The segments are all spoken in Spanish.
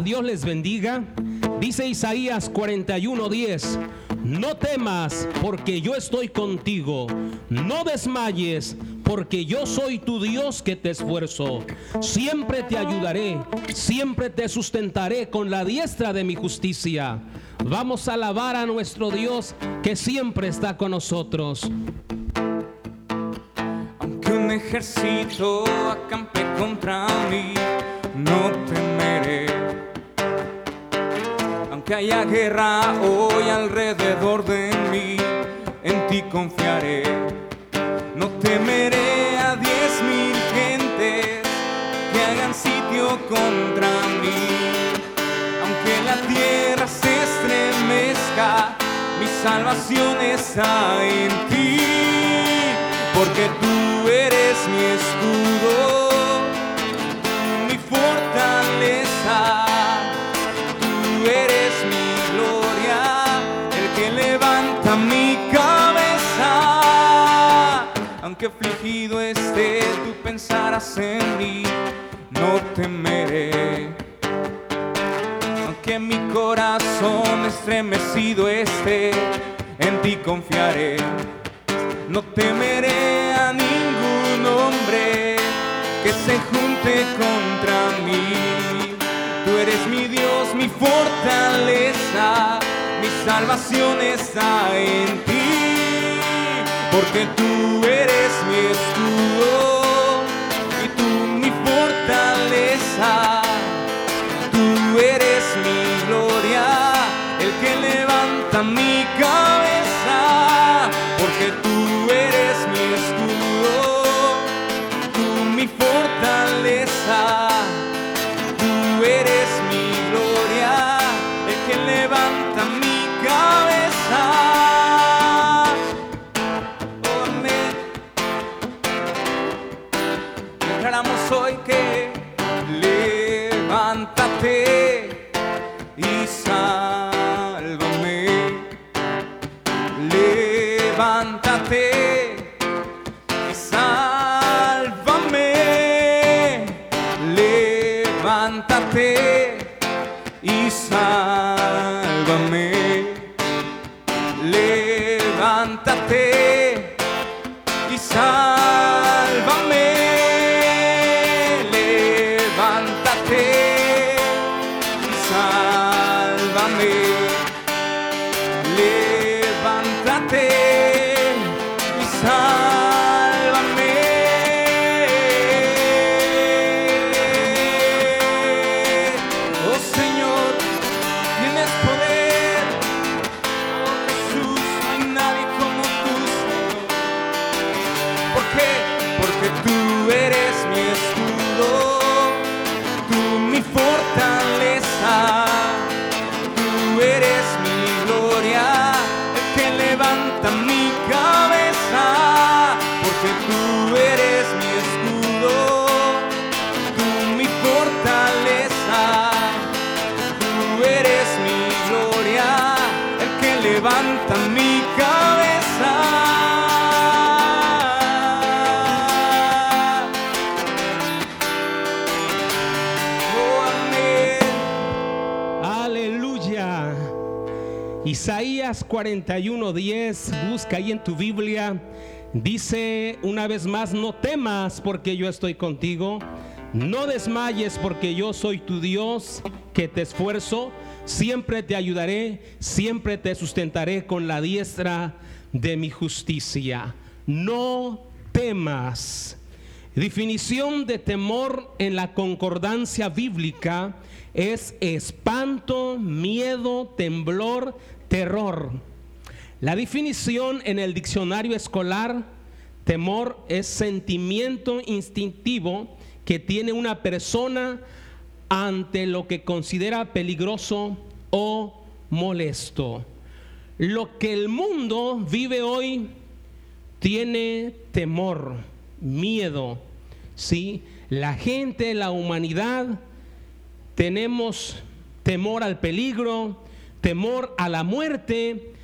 Dios les bendiga. Dice Isaías 41:10, no temas porque yo estoy contigo, no desmayes porque yo soy tu Dios que te esfuerzo. Siempre te ayudaré, siempre te sustentaré con la diestra de mi justicia. Vamos a alabar a nuestro Dios que siempre está con nosotros. Aunque un ejército acampe contra mí, no temeré. Aunque haya guerra hoy alrededor de mí, en ti confiaré. No temeré a diez mil gentes que hagan sitio contra mí. Aunque la tierra se estremezca, mi salvación está en ti. Porque tú eres mi escudo, Aunque afligido esté, tú pensarás en mí, no temeré. Aunque mi corazón estremecido esté, en ti confiaré. No temeré a ningún hombre que se junte contra mí. Tú eres mi Dios, mi fortaleza, mi salvación está en ti. Porque tú eres mi Isaías 41:10, busca ahí en tu Biblia. Dice una vez más, no temas porque yo estoy contigo. No desmayes porque yo soy tu Dios que te esfuerzo. Siempre te ayudaré, siempre te sustentaré con la diestra de mi justicia. No temas. Definición de temor en la concordancia bíblica es espanto, miedo, temblor, terror. La definición en el diccionario escolar, temor es sentimiento instintivo que tiene una persona ante lo que considera peligroso o molesto. Lo que el mundo vive hoy tiene temor, miedo, ¿sí? La gente, la humanidad, tenemos temor al peligro, temor a la muerte,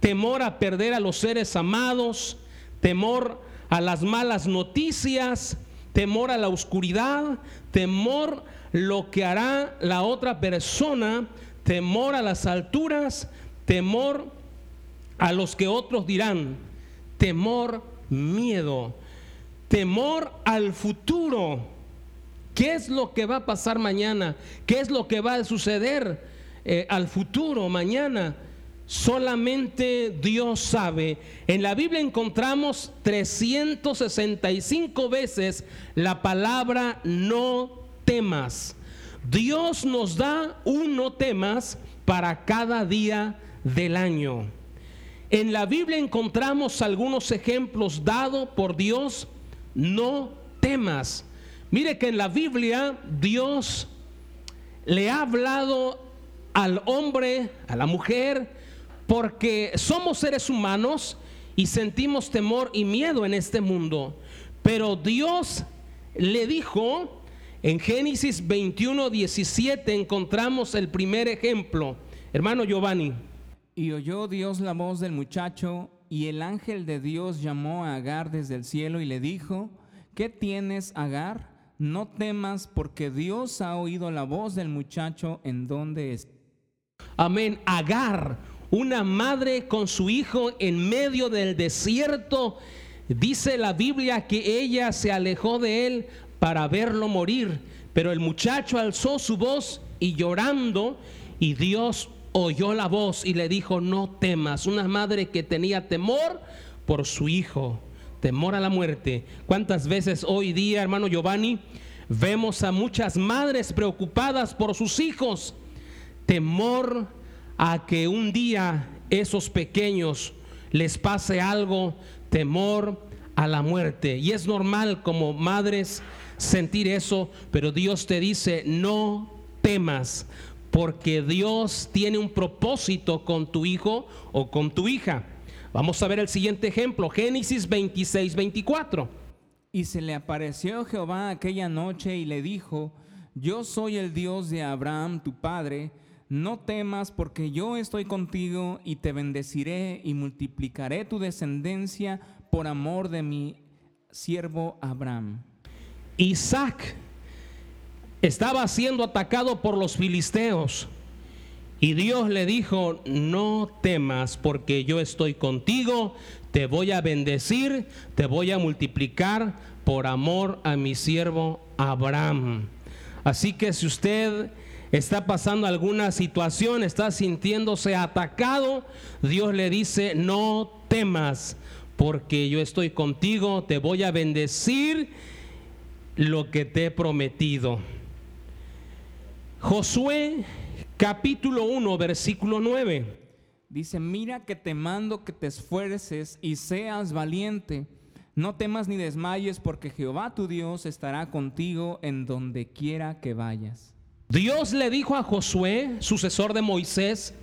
temor a perder a los seres amados, temor a las malas noticias, temor a la oscuridad, temor lo que hará la otra persona, temor a las alturas, temor a los que otros dirán, temor, miedo, temor al futuro. ¿Qué es lo que va a pasar mañana? ¿Qué es lo que va a suceder eh, al futuro mañana? Solamente Dios sabe. En la Biblia encontramos 365 veces la palabra no temas. Dios nos da un no temas para cada día del año. En la Biblia encontramos algunos ejemplos dados por Dios, no temas. Mire que en la Biblia Dios le ha hablado al hombre, a la mujer, porque somos seres humanos y sentimos temor y miedo en este mundo. Pero Dios le dijo, en Génesis 21, 17 encontramos el primer ejemplo. Hermano Giovanni. Y oyó Dios la voz del muchacho, y el ángel de Dios llamó a Agar desde el cielo y le dijo, ¿qué tienes, Agar? No temas porque Dios ha oído la voz del muchacho en donde es. Amén. Agar, una madre con su hijo en medio del desierto. Dice la Biblia que ella se alejó de él para verlo morir, pero el muchacho alzó su voz y llorando, y Dios oyó la voz y le dijo, no temas. Una madre que tenía temor por su hijo temor a la muerte. ¿Cuántas veces hoy día, hermano Giovanni, vemos a muchas madres preocupadas por sus hijos? Temor a que un día esos pequeños les pase algo, temor a la muerte. Y es normal como madres sentir eso, pero Dios te dice, no temas, porque Dios tiene un propósito con tu hijo o con tu hija. Vamos a ver el siguiente ejemplo, Génesis 26, 24. Y se le apareció Jehová aquella noche y le dijo, yo soy el Dios de Abraham, tu padre, no temas porque yo estoy contigo y te bendeciré y multiplicaré tu descendencia por amor de mi siervo Abraham. Isaac estaba siendo atacado por los filisteos. Y Dios le dijo, no temas porque yo estoy contigo, te voy a bendecir, te voy a multiplicar por amor a mi siervo Abraham. Así que si usted está pasando alguna situación, está sintiéndose atacado, Dios le dice, no temas porque yo estoy contigo, te voy a bendecir lo que te he prometido. Josué capítulo 1, versículo 9. Dice, mira que te mando que te esfuerces y seas valiente. No temas ni desmayes porque Jehová tu Dios estará contigo en donde quiera que vayas. Dios le dijo a Josué, sucesor de Moisés,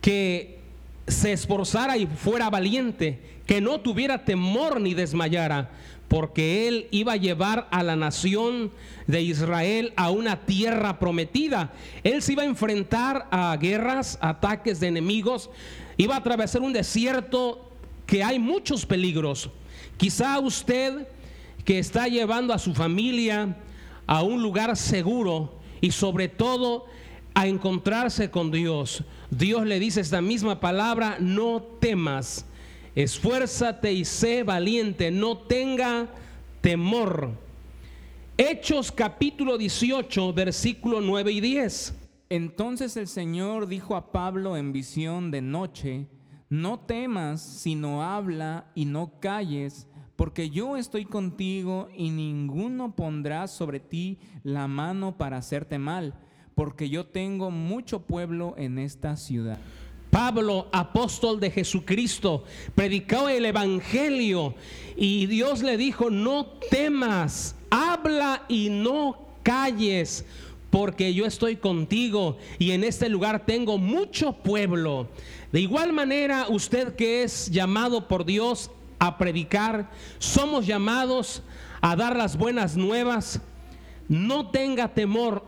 que se esforzara y fuera valiente, que no tuviera temor ni desmayara, porque él iba a llevar a la nación de Israel a una tierra prometida. Él se iba a enfrentar a guerras, ataques de enemigos, iba a atravesar un desierto que hay muchos peligros. Quizá usted que está llevando a su familia a un lugar seguro y sobre todo a encontrarse con Dios. Dios le dice esta misma palabra, no temas esfuérzate y sé valiente, no tenga temor. Hechos capítulo 18, versículo 9 y 10. Entonces el Señor dijo a Pablo en visión de noche, no temas, sino habla y no calles, porque yo estoy contigo y ninguno pondrá sobre ti la mano para hacerte mal, porque yo tengo mucho pueblo en esta ciudad. Pablo, apóstol de Jesucristo, predicó el Evangelio y Dios le dijo, no temas, habla y no calles, porque yo estoy contigo y en este lugar tengo mucho pueblo. De igual manera, usted que es llamado por Dios a predicar, somos llamados a dar las buenas nuevas. No tenga temor,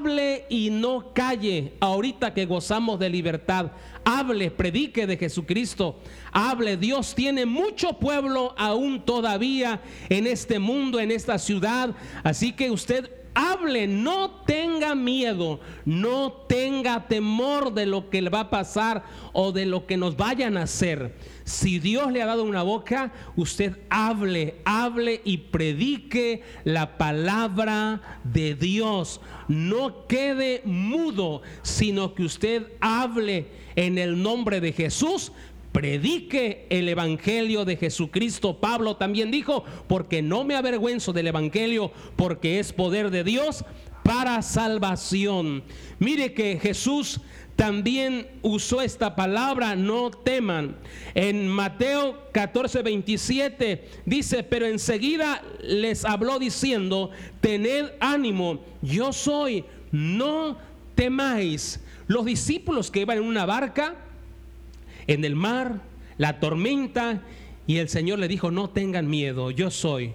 hable y no calle. Ahorita que gozamos de libertad, hable, predique de Jesucristo. Hable, Dios tiene mucho pueblo aún todavía en este mundo, en esta ciudad. Así que usted hable, no tenga miedo, no tenga temor de lo que le va a pasar o de lo que nos vayan a hacer. Si Dios le ha dado una boca, usted hable, hable y predique la palabra de Dios. No quede mudo, sino que usted hable en el nombre de Jesús predique el Evangelio de Jesucristo. Pablo también dijo, porque no me avergüenzo del Evangelio, porque es poder de Dios para salvación. Mire que Jesús también usó esta palabra, no teman. En Mateo 14, 27 dice, pero enseguida les habló diciendo, tened ánimo, yo soy, no temáis. Los discípulos que iban en una barca, en el mar, la tormenta, y el Señor le dijo, no tengan miedo, yo soy,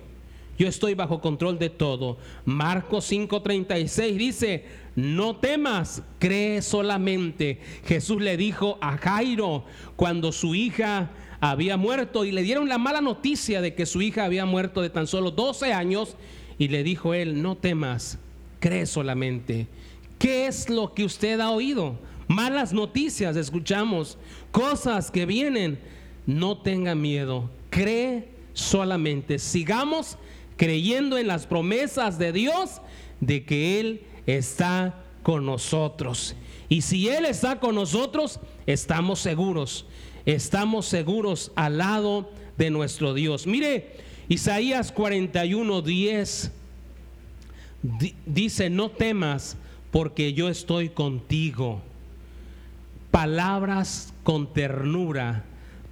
yo estoy bajo control de todo. Marcos 5:36 dice, no temas, cree solamente. Jesús le dijo a Jairo cuando su hija había muerto y le dieron la mala noticia de que su hija había muerto de tan solo 12 años y le dijo él, no temas, cree solamente. ¿Qué es lo que usted ha oído? Malas noticias escuchamos, cosas que vienen. No tenga miedo, cree solamente. Sigamos creyendo en las promesas de Dios de que Él está con nosotros. Y si Él está con nosotros, estamos seguros. Estamos seguros al lado de nuestro Dios. Mire, Isaías 41, 10 dice, no temas porque yo estoy contigo palabras con ternura,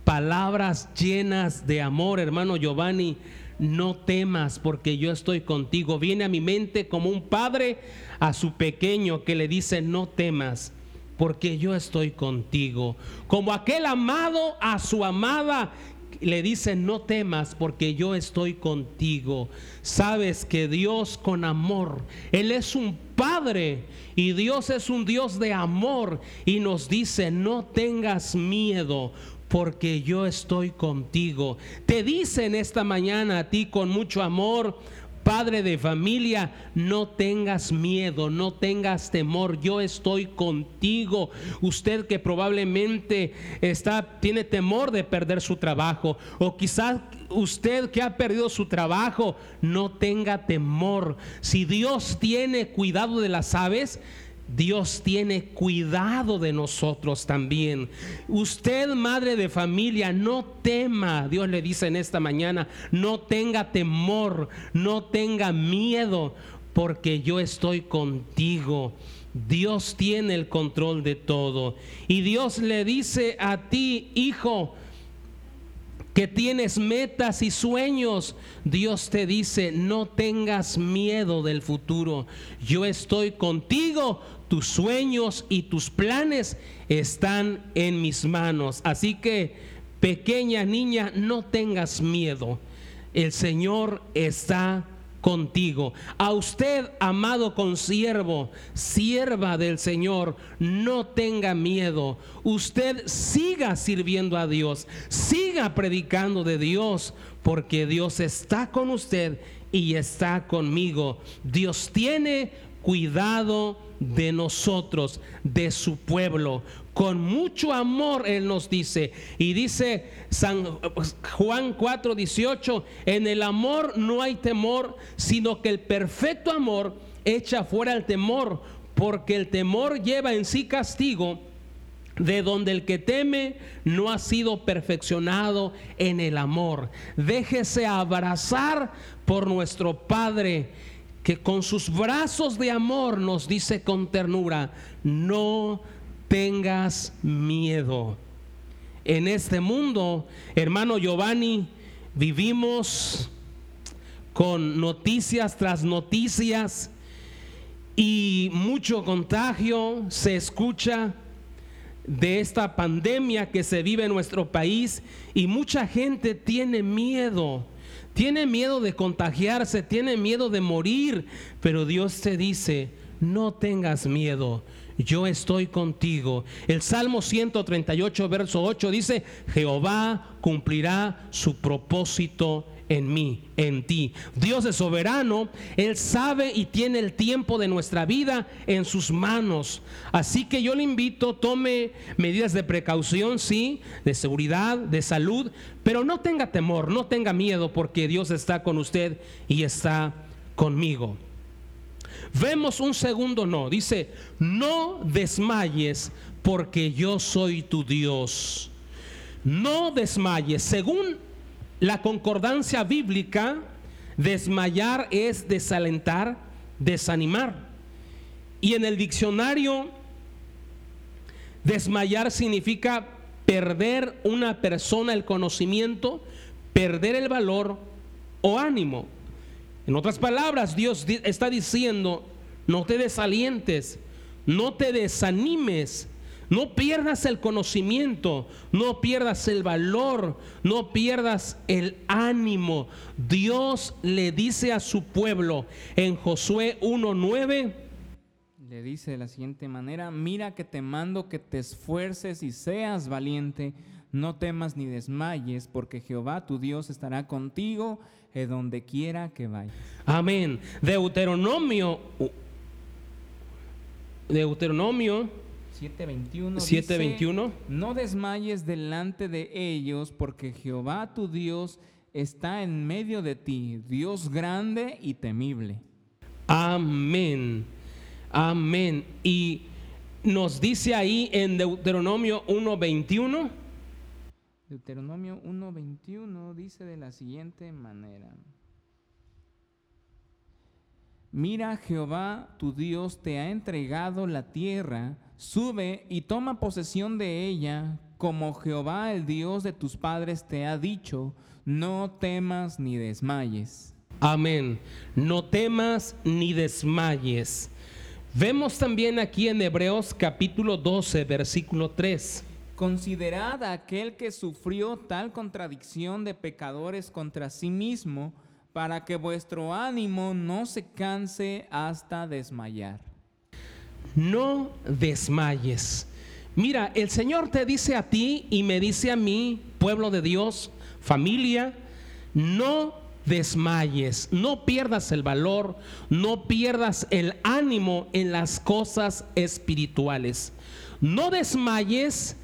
palabras llenas de amor, hermano Giovanni. No temas porque yo estoy contigo. Viene a mi mente como un padre a su pequeño que le dice, no temas porque yo estoy contigo. Como aquel amado a su amada le dice, no temas porque yo estoy contigo. Sabes que Dios con amor, Él es un Padre y Dios es un Dios de amor y nos dice, no tengas miedo porque yo estoy contigo. Te dice en esta mañana a ti con mucho amor, Padre de familia, no tengas miedo, no tengas temor, yo estoy contigo. Usted que probablemente está tiene temor de perder su trabajo o quizás usted que ha perdido su trabajo, no tenga temor. Si Dios tiene cuidado de las aves, Dios tiene cuidado de nosotros también. Usted, madre de familia, no tema, Dios le dice en esta mañana, no tenga temor, no tenga miedo, porque yo estoy contigo. Dios tiene el control de todo. Y Dios le dice a ti, hijo, que tienes metas y sueños, Dios te dice, no tengas miedo del futuro. Yo estoy contigo, tus sueños y tus planes están en mis manos. Así que, pequeña niña, no tengas miedo. El Señor está contigo. A usted, amado consiervo, sierva del Señor, no tenga miedo. Usted siga sirviendo a Dios, siga predicando de Dios, porque Dios está con usted y está conmigo. Dios tiene cuidado de nosotros, de su pueblo. Con mucho amor Él nos dice. Y dice San Juan 4, 18, en el amor no hay temor, sino que el perfecto amor echa fuera el temor, porque el temor lleva en sí castigo, de donde el que teme no ha sido perfeccionado en el amor. Déjese abrazar por nuestro Padre que con sus brazos de amor nos dice con ternura, no tengas miedo. En este mundo, hermano Giovanni, vivimos con noticias tras noticias y mucho contagio se escucha de esta pandemia que se vive en nuestro país y mucha gente tiene miedo tiene miedo de contagiarse, tiene miedo de morir, pero Dios te dice, no tengas miedo, yo estoy contigo. El Salmo 138, verso 8 dice, Jehová cumplirá su propósito en mí, en ti. Dios es soberano, Él sabe y tiene el tiempo de nuestra vida en sus manos. Así que yo le invito, tome medidas de precaución, sí, de seguridad, de salud, pero no tenga temor, no tenga miedo, porque Dios está con usted y está conmigo. Vemos un segundo no, dice, no desmayes porque yo soy tu Dios. No desmayes, según la concordancia bíblica, desmayar es desalentar, desanimar. Y en el diccionario, desmayar significa perder una persona el conocimiento, perder el valor o ánimo. En otras palabras, Dios está diciendo, no te desalientes, no te desanimes, no pierdas el conocimiento, no pierdas el valor, no pierdas el ánimo. Dios le dice a su pueblo en Josué 1.9. Le dice de la siguiente manera, mira que te mando que te esfuerces y seas valiente, no temas ni desmayes, porque Jehová tu Dios estará contigo en donde quiera que vayas. Amén. Deuteronomio. Deuteronomio 7:21 7:21 No desmayes delante de ellos porque Jehová tu Dios está en medio de ti, Dios grande y temible. Amén. Amén. Y nos dice ahí en Deuteronomio 1:21 Deuteronomio 1:21 dice de la siguiente manera. Mira, Jehová tu Dios te ha entregado la tierra Sube y toma posesión de ella, como Jehová el Dios de tus padres te ha dicho, no temas ni desmayes. Amén. No temas ni desmayes. Vemos también aquí en Hebreos capítulo 12, versículo 3. Considerad a aquel que sufrió tal contradicción de pecadores contra sí mismo, para que vuestro ánimo no se canse hasta desmayar no desmayes. Mira, el Señor te dice a ti y me dice a mí, pueblo de Dios, familia, no desmayes, no pierdas el valor, no pierdas el ánimo en las cosas espirituales. No desmayes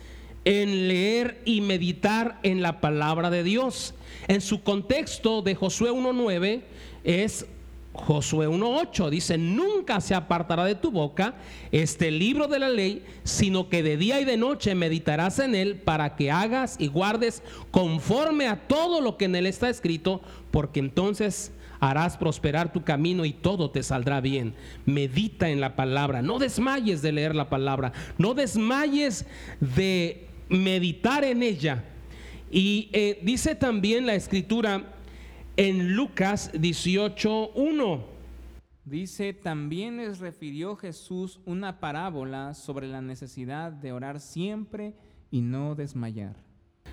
en leer y meditar en la palabra de Dios. En su contexto de Josué 1.9 es Josué 1.8 dice, nunca se apartará de tu boca este libro de la ley, sino que de día y de noche meditarás en él para que hagas y guardes conforme a todo lo que en él está escrito, porque entonces harás prosperar tu camino y todo te saldrá bien. Medita en la palabra, no desmayes de leer la palabra, no desmayes de meditar en ella. Y eh, dice también la escritura, en Lucas 18.1. Dice, también les refirió Jesús una parábola sobre la necesidad de orar siempre y no desmayar.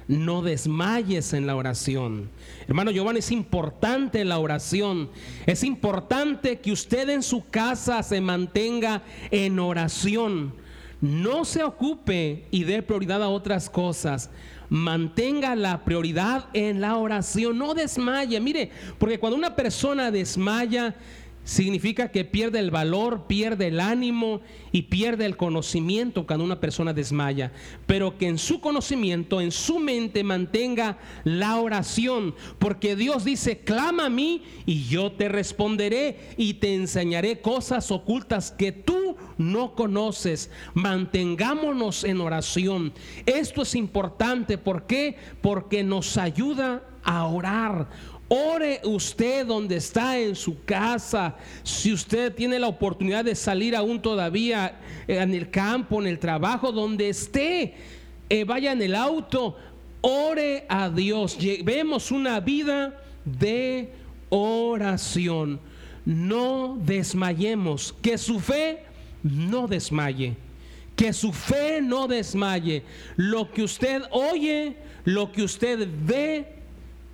No desmayes en la oración. Hermano Giovanni, es importante la oración. Es importante que usted en su casa se mantenga en oración. No se ocupe y dé prioridad a otras cosas mantenga la prioridad en la oración, no desmaye. Mire, porque cuando una persona desmaya, significa que pierde el valor, pierde el ánimo y pierde el conocimiento cuando una persona desmaya. Pero que en su conocimiento, en su mente mantenga la oración, porque Dios dice, clama a mí y yo te responderé y te enseñaré cosas ocultas que tú no conoces. Mantengámonos en oración. Esto es importante, ¿por qué? Porque nos ayuda a orar. Ore usted donde está en su casa. Si usted tiene la oportunidad de salir aún todavía eh, en el campo, en el trabajo, donde esté, eh, vaya en el auto, ore a Dios. Llevemos una vida de oración. No desmayemos. Que su fe no desmaye. Que su fe no desmaye. Lo que usted oye, lo que usted ve,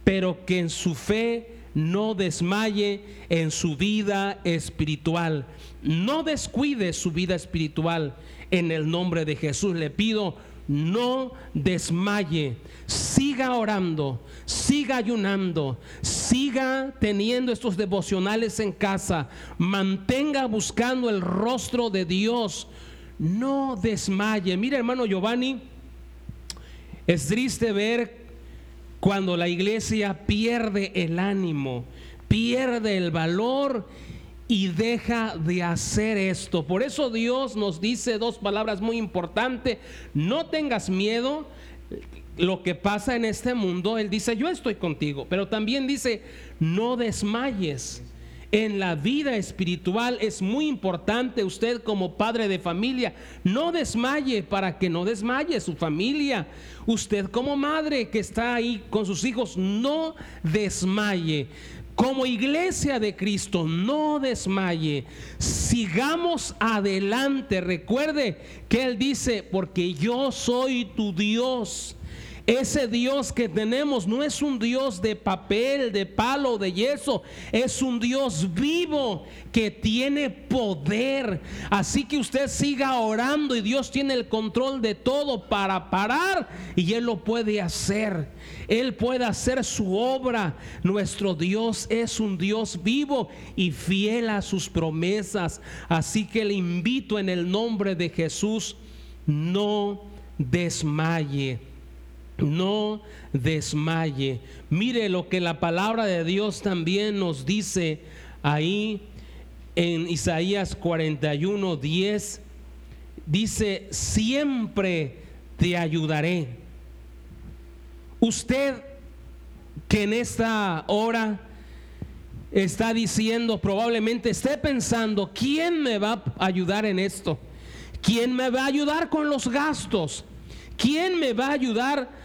pero que en su fe no desmaye en su vida espiritual. No descuide su vida espiritual. En el nombre de Jesús le pido, no desmaye. Siga orando, siga ayunando, siga teniendo estos devocionales en casa. Mantenga buscando el rostro de Dios. No desmaye. Mira, hermano Giovanni, es triste ver cuando la iglesia pierde el ánimo, pierde el valor y deja de hacer esto. Por eso Dios nos dice dos palabras muy importantes. No tengas miedo lo que pasa en este mundo. Él dice, yo estoy contigo. Pero también dice, no desmayes en la vida espiritual es muy importante usted como padre de familia. No desmaye para que no desmaye su familia. Usted como madre que está ahí con sus hijos, no desmaye. Como iglesia de Cristo, no desmaye. Sigamos adelante. Recuerde que Él dice, porque yo soy tu Dios ese Dios que tenemos no es un Dios de papel, de palo, de yeso. Es un Dios vivo que tiene poder. Así que usted siga orando y Dios tiene el control de todo para parar y Él lo puede hacer. Él puede hacer su obra. Nuestro Dios es un Dios vivo y fiel a sus promesas. Así que le invito en el nombre de Jesús, no desmaye no desmaye. Mire lo que la palabra de Dios también nos dice ahí en Isaías 41, 10. Dice, siempre te ayudaré. Usted que en esta hora está diciendo, probablemente esté pensando, ¿quién me va a ayudar en esto? ¿Quién me va a ayudar con los gastos? ¿Quién me va a ayudar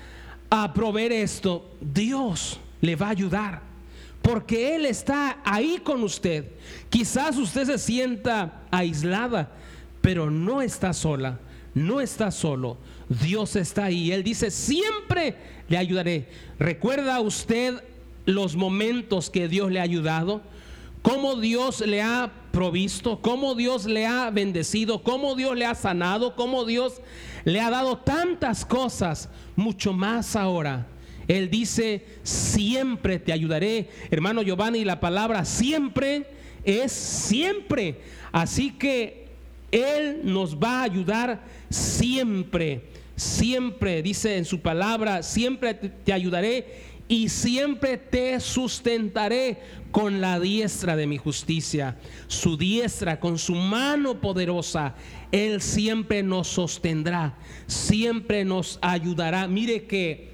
a proveer esto, Dios le va a ayudar. Porque Él está ahí con usted. Quizás usted se sienta aislada, pero no está sola, no está solo. Dios está ahí. Él dice, siempre le ayudaré. ¿Recuerda usted los momentos que Dios le ha ayudado? ¿Cómo Dios le ha provisto? ¿Cómo Dios le ha bendecido? ¿Cómo Dios le ha sanado? ¿Cómo Dios le ha dado tantas cosas, mucho más ahora. Él dice, siempre te ayudaré. Hermano Giovanni, la palabra siempre es siempre. Así que Él nos va a ayudar siempre. Siempre, dice en su palabra, siempre te ayudaré y siempre te sustentaré con la diestra de mi justicia. Su diestra, con su mano poderosa, Él siempre nos sostendrá, siempre nos ayudará. Mire que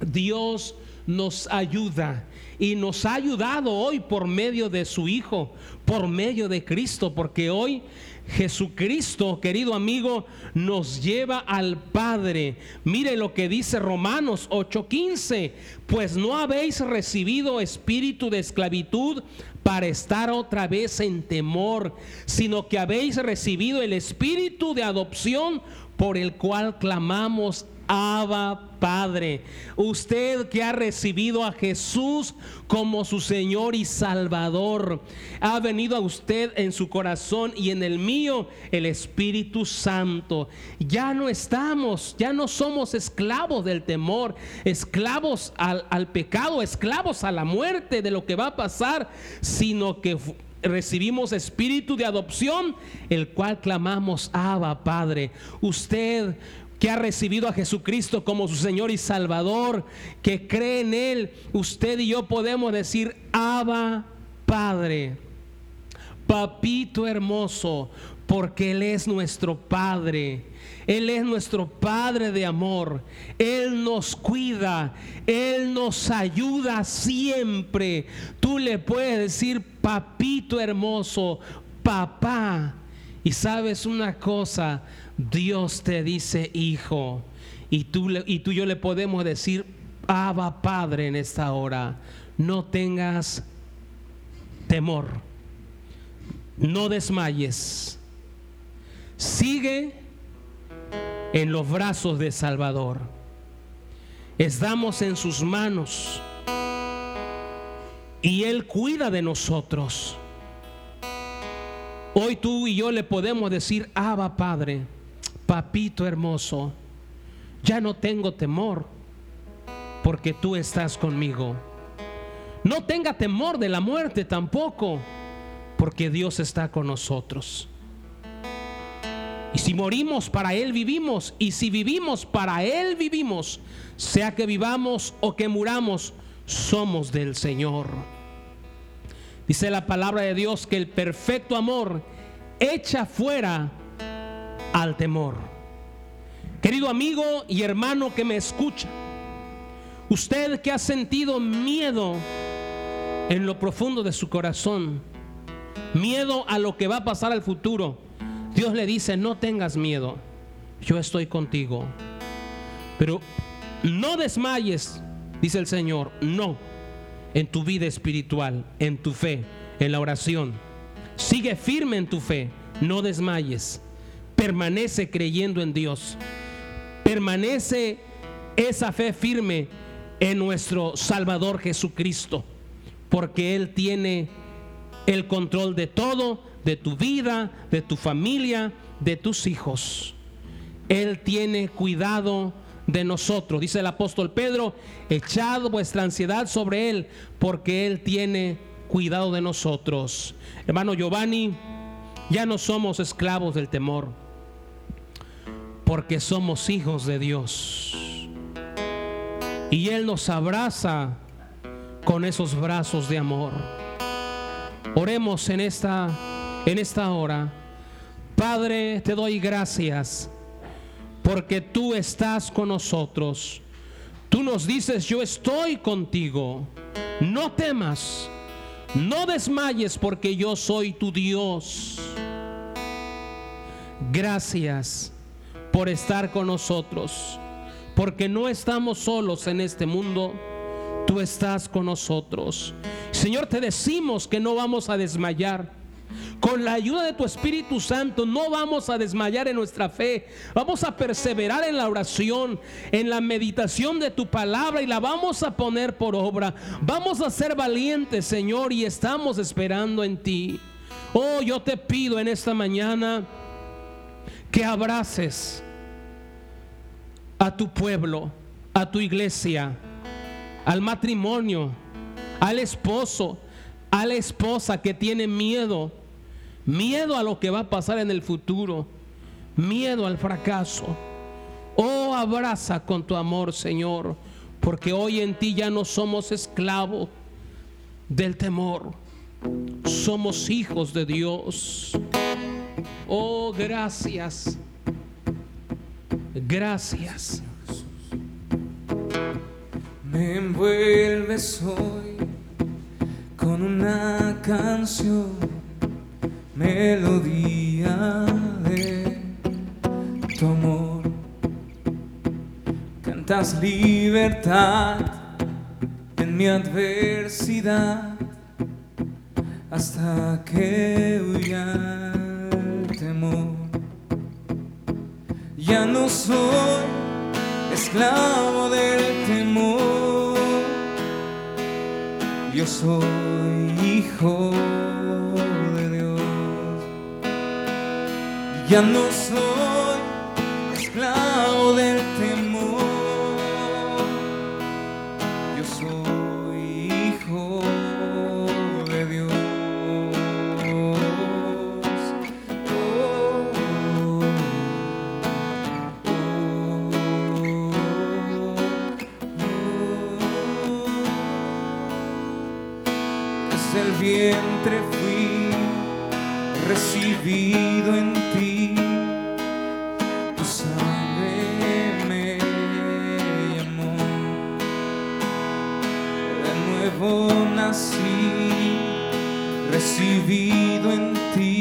Dios nos ayuda y nos ha ayudado hoy por medio de su Hijo, por medio de Cristo, porque hoy Jesucristo, querido amigo, nos lleva al Padre. Mire lo que dice Romanos 8:15, pues no habéis recibido espíritu de esclavitud para estar otra vez en temor, sino que habéis recibido el espíritu de adopción por el cual clamamos Abba Padre. Usted que ha recibido a Jesús como su Señor y Salvador, ha venido a usted en su corazón y en el mío el Espíritu Santo. Ya no estamos, ya no somos esclavos del temor, esclavos al, pecado, esclavos a la muerte de lo que va a pasar, sino que recibimos espíritu de adopción, el cual clamamos, Abba Padre. Usted que ha recibido a Jesucristo como su Señor y Salvador, que cree en Él, usted y yo podemos decir, Abba Padre, papito hermoso, porque Él es nuestro Padre. Él es nuestro Padre de amor. Él nos cuida. Él nos ayuda siempre. Tú le puedes decir, papito hermoso, papá. Y sabes una cosa, Dios te dice hijo. Y tú, y tú y yo le podemos decir, Abba Padre en esta hora. No tengas temor. No desmayes. Sigue en los brazos de Salvador. Estamos en sus manos. y Él cuida de nosotros. Hoy tú y yo le podemos decir, Abba Padre, papito hermoso, ya no tengo temor porque tú estás conmigo. No tenga temor de la muerte tampoco, porque Dios está con nosotros. Y si morimos, para Él vivimos. Y si vivimos, para Él vivimos. Sea que vivamos o que muramos, somos del Señor. Dice la palabra de Dios que el perfecto amor echa fuera al temor. Querido amigo y hermano que me escucha, usted que ha sentido miedo en lo profundo de su corazón, miedo a lo que va a pasar al futuro, Dios le dice, no tengas miedo, yo estoy contigo. Pero no desmayes, dice el Señor, no, en tu vida espiritual, en tu fe, en la oración. Sigue firme en tu fe, no desmayes. Permanece creyendo en Dios. Permanece esa fe firme en nuestro Salvador Jesucristo, porque Él tiene el control de todo de tu vida, de tu familia, de tus hijos. Él tiene cuidado de nosotros. Dice el apóstol Pedro, echad vuestra ansiedad sobre Él, porque Él tiene cuidado de nosotros. Hermano Giovanni, ya no somos esclavos del temor, porque somos hijos de Dios. Y Él nos abraza con esos brazos de amor. Oremos en esta en esta hora. Padre, te doy gracias porque tú estás con nosotros. Tú nos dices, yo estoy contigo. No temas, no desmayes porque yo soy tu Dios. Gracias por estar con nosotros, porque no estamos solos en este mundo, tú estás con nosotros. Señor, te decimos que no vamos a desmayar con la ayuda de tu Espíritu Santo no vamos a desmayar en nuestra fe. Vamos a perseverar en la oración, en la meditación de tu palabra y la vamos a poner por obra. Vamos a ser valientes, Señor, y estamos esperando en ti. Oh, yo te pido en esta mañana que abraces a tu pueblo, a tu iglesia, al matrimonio, al esposo, a la esposa que tiene miedo miedo a lo que va a pasar en el futuro, miedo al fracaso. Oh, abraza con tu amor, Señor, porque hoy en ti ya no somos esclavos del temor, somos hijos de Dios. Oh, gracias. Gracias. Me envuelves hoy con una canción melodía de tu amor. Cantas libertad en mi adversidad hasta que huya Ya no soy esclavo del temor, yo soy hijo Ya no soy recibido en ti,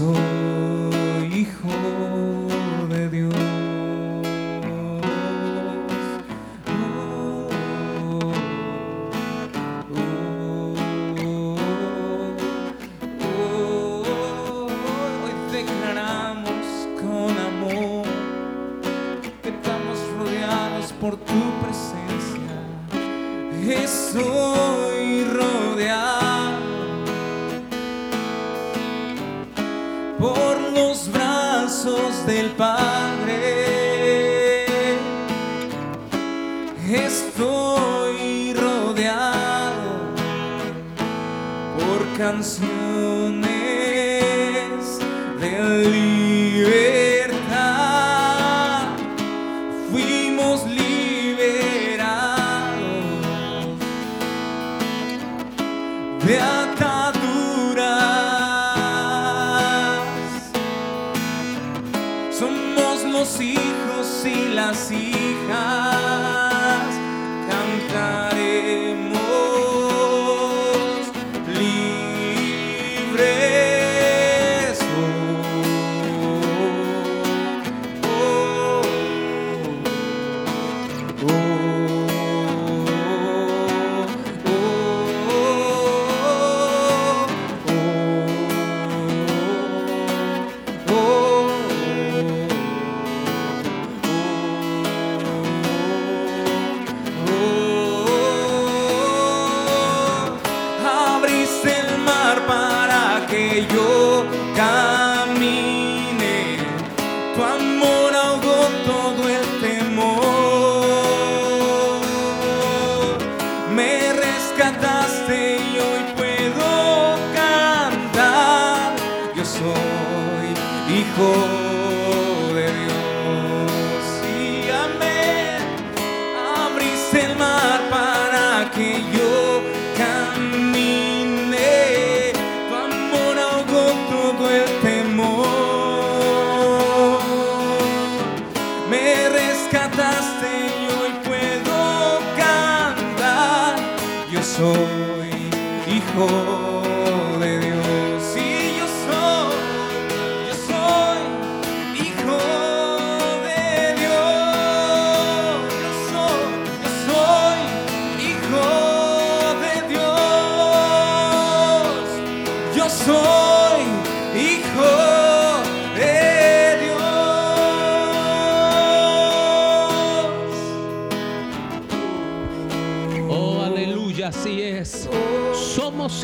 Yo por los brazos del Padre. Estoy rodeado por canciones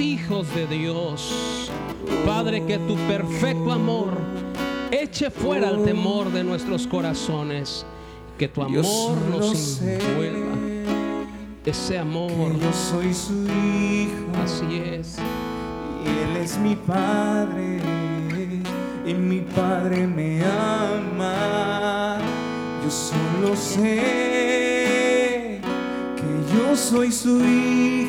hijos de Dios. Padre, que tu perfecto amor eche fuera el temor de nuestros corazones. Que tu amor nos envuelva. Ese amor. que yo soy su hijo. Así es. Y Él es mi padre, y mi padre me ama. Yo solo sé que yo soy su hijo,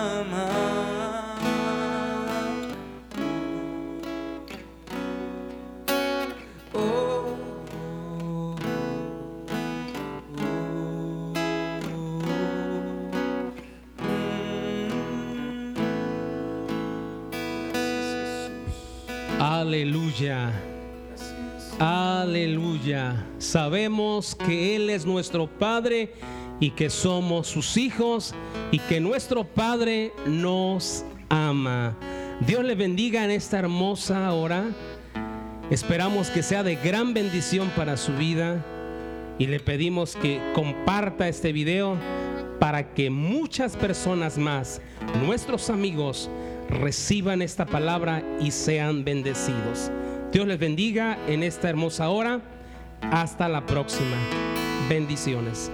Aleluya. Aleluya. Sabemos que Él es nuestro Padre y que somos sus hijos y que nuestro Padre nos ama. Dios le bendiga en esta hermosa hora. Esperamos que sea de gran bendición para su vida y le pedimos que comparta este video para que muchas personas más, nuestros amigos, reciban esta palabra y sean bendecidos. Dios les bendiga en esta hermosa hora. Hasta la próxima. Bendiciones.